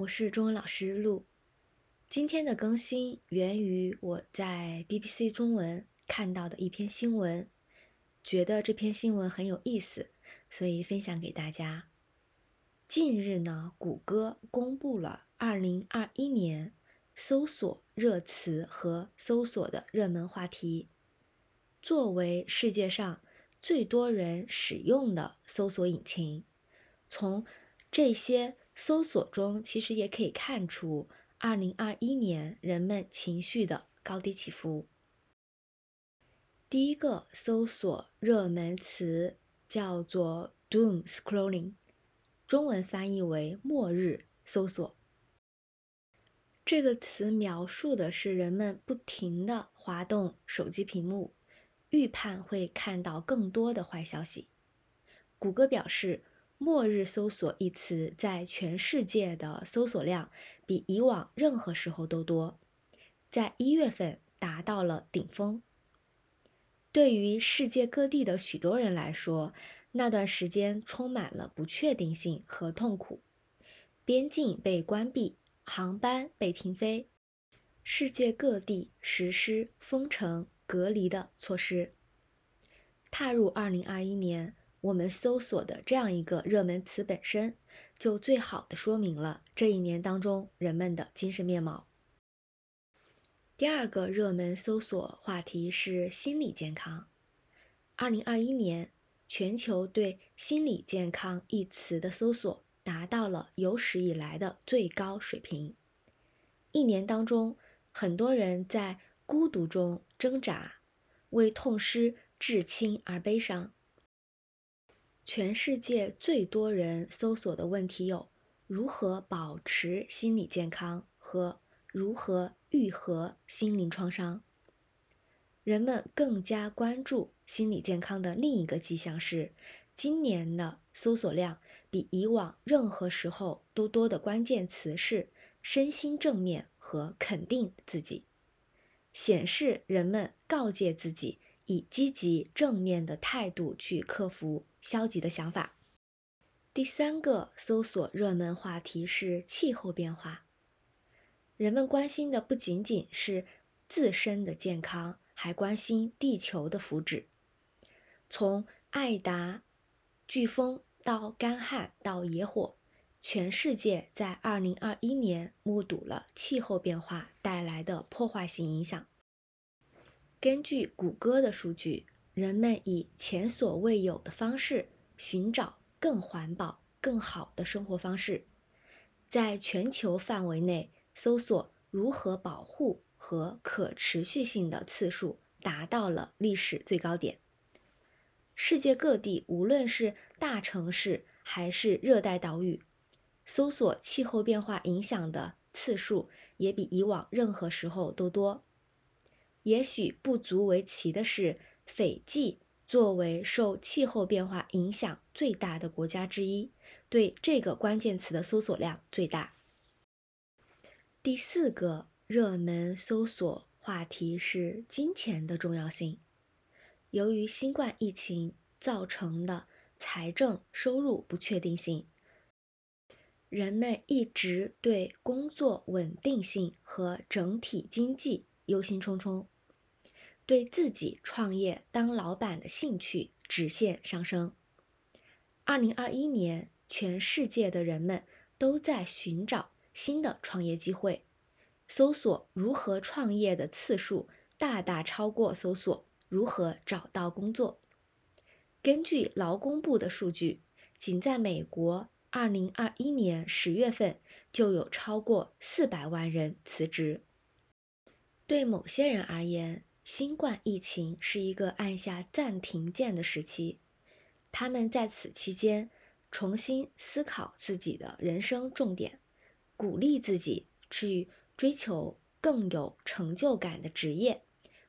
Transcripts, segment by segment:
我是中文老师陆。今天的更新源于我在 BBC 中文看到的一篇新闻，觉得这篇新闻很有意思，所以分享给大家。近日呢，谷歌公布了2021年搜索热词和搜索的热门话题。作为世界上最多人使用的搜索引擎，从这些搜索中，其实也可以看出2021年人们情绪的高低起伏。第一个搜索热门词叫做 “doom scrolling”，中文翻译为“末日搜索”。这个词描述的是人们不停地滑动手机屏幕。预判会看到更多的坏消息。谷歌表示，“末日搜索”一词在全世界的搜索量比以往任何时候都多，在一月份达到了顶峰。对于世界各地的许多人来说，那段时间充满了不确定性和痛苦。边境被关闭，航班被停飞，世界各地实施封城。隔离的措施。踏入二零二一年，我们搜索的这样一个热门词本身，就最好的说明了这一年当中人们的精神面貌。第二个热门搜索话题是心理健康。二零二一年，全球对“心理健康”一词的搜索达到了有史以来的最高水平。一年当中，很多人在。孤独中挣扎，为痛失至亲而悲伤。全世界最多人搜索的问题有：如何保持心理健康和如何愈合心灵创伤。人们更加关注心理健康的另一个迹象是，今年的搜索量比以往任何时候都多的关键词是身心正面和肯定自己。显示人们告诫自己以积极正面的态度去克服消极的想法。第三个搜索热门话题是气候变化。人们关心的不仅仅是自身的健康，还关心地球的福祉。从艾达飓风到干旱到野火。全世界在2021年目睹了气候变化带来的破坏性影响。根据谷歌的数据，人们以前所未有的方式寻找更环保、更好的生活方式。在全球范围内，搜索如何保护和可持续性的次数达到了历史最高点。世界各地，无论是大城市还是热带岛屿。搜索气候变化影响的次数也比以往任何时候都多。也许不足为奇的是，斐济作为受气候变化影响最大的国家之一，对这个关键词的搜索量最大。第四个热门搜索话题是金钱的重要性。由于新冠疫情造成的财政收入不确定性。人们一直对工作稳定性和整体经济忧心忡忡，对自己创业当老板的兴趣直线上升。二零二一年，全世界的人们都在寻找新的创业机会，搜索如何创业的次数大大超过搜索如何找到工作。根据劳工部的数据，仅在美国。二零二一年十月份就有超过四百万人辞职。对某些人而言，新冠疫情是一个按下暂停键的时期，他们在此期间重新思考自己的人生重点，鼓励自己去追求更有成就感的职业，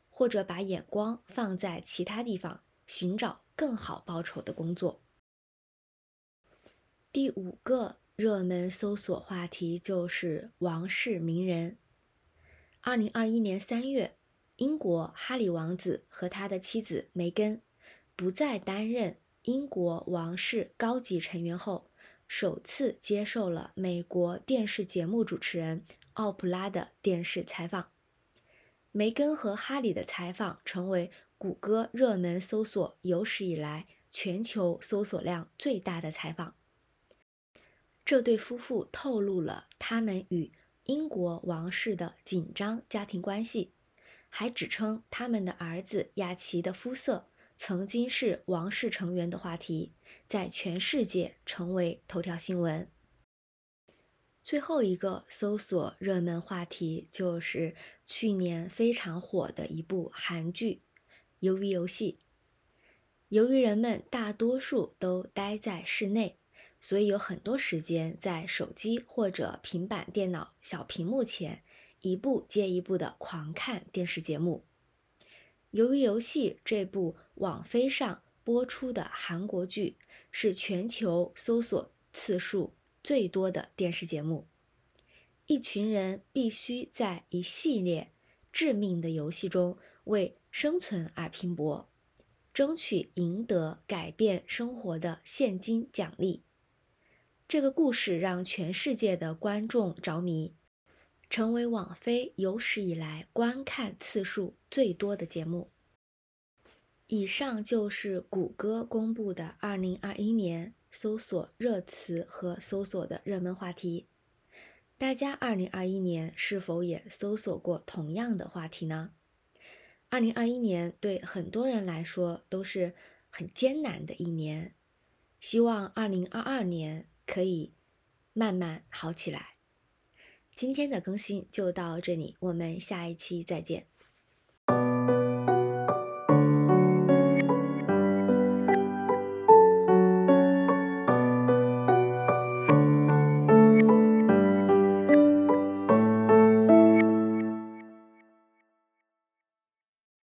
或者把眼光放在其他地方，寻找更好报酬的工作。第五个热门搜索话题就是王室名人。二零二一年三月，英国哈里王子和他的妻子梅根不再担任英国王室高级成员后，首次接受了美国电视节目主持人奥普拉的电视采访。梅根和哈里的采访成为谷歌热门搜索有史以来全球搜索量最大的采访。这对夫妇透露了他们与英国王室的紧张家庭关系，还指称他们的儿子雅奇的肤色曾经是王室成员的话题，在全世界成为头条新闻。最后一个搜索热门话题就是去年非常火的一部韩剧《鱿鱼游戏》。由于人们大多数都待在室内，所以有很多时间在手机或者平板电脑小屏幕前，一部接一部的狂看电视节目。《鱿鱼游戏》这部网飞上播出的韩国剧，是全球搜索次数。最多的电视节目，一群人必须在一系列致命的游戏中为生存而拼搏，争取赢得改变生活的现金奖励。这个故事让全世界的观众着迷，成为网飞有史以来观看次数最多的节目。以上就是谷歌公布的二零二一年。搜索热词和搜索的热门话题，大家二零二一年是否也搜索过同样的话题呢？二零二一年对很多人来说都是很艰难的一年，希望二零二二年可以慢慢好起来。今天的更新就到这里，我们下一期再见。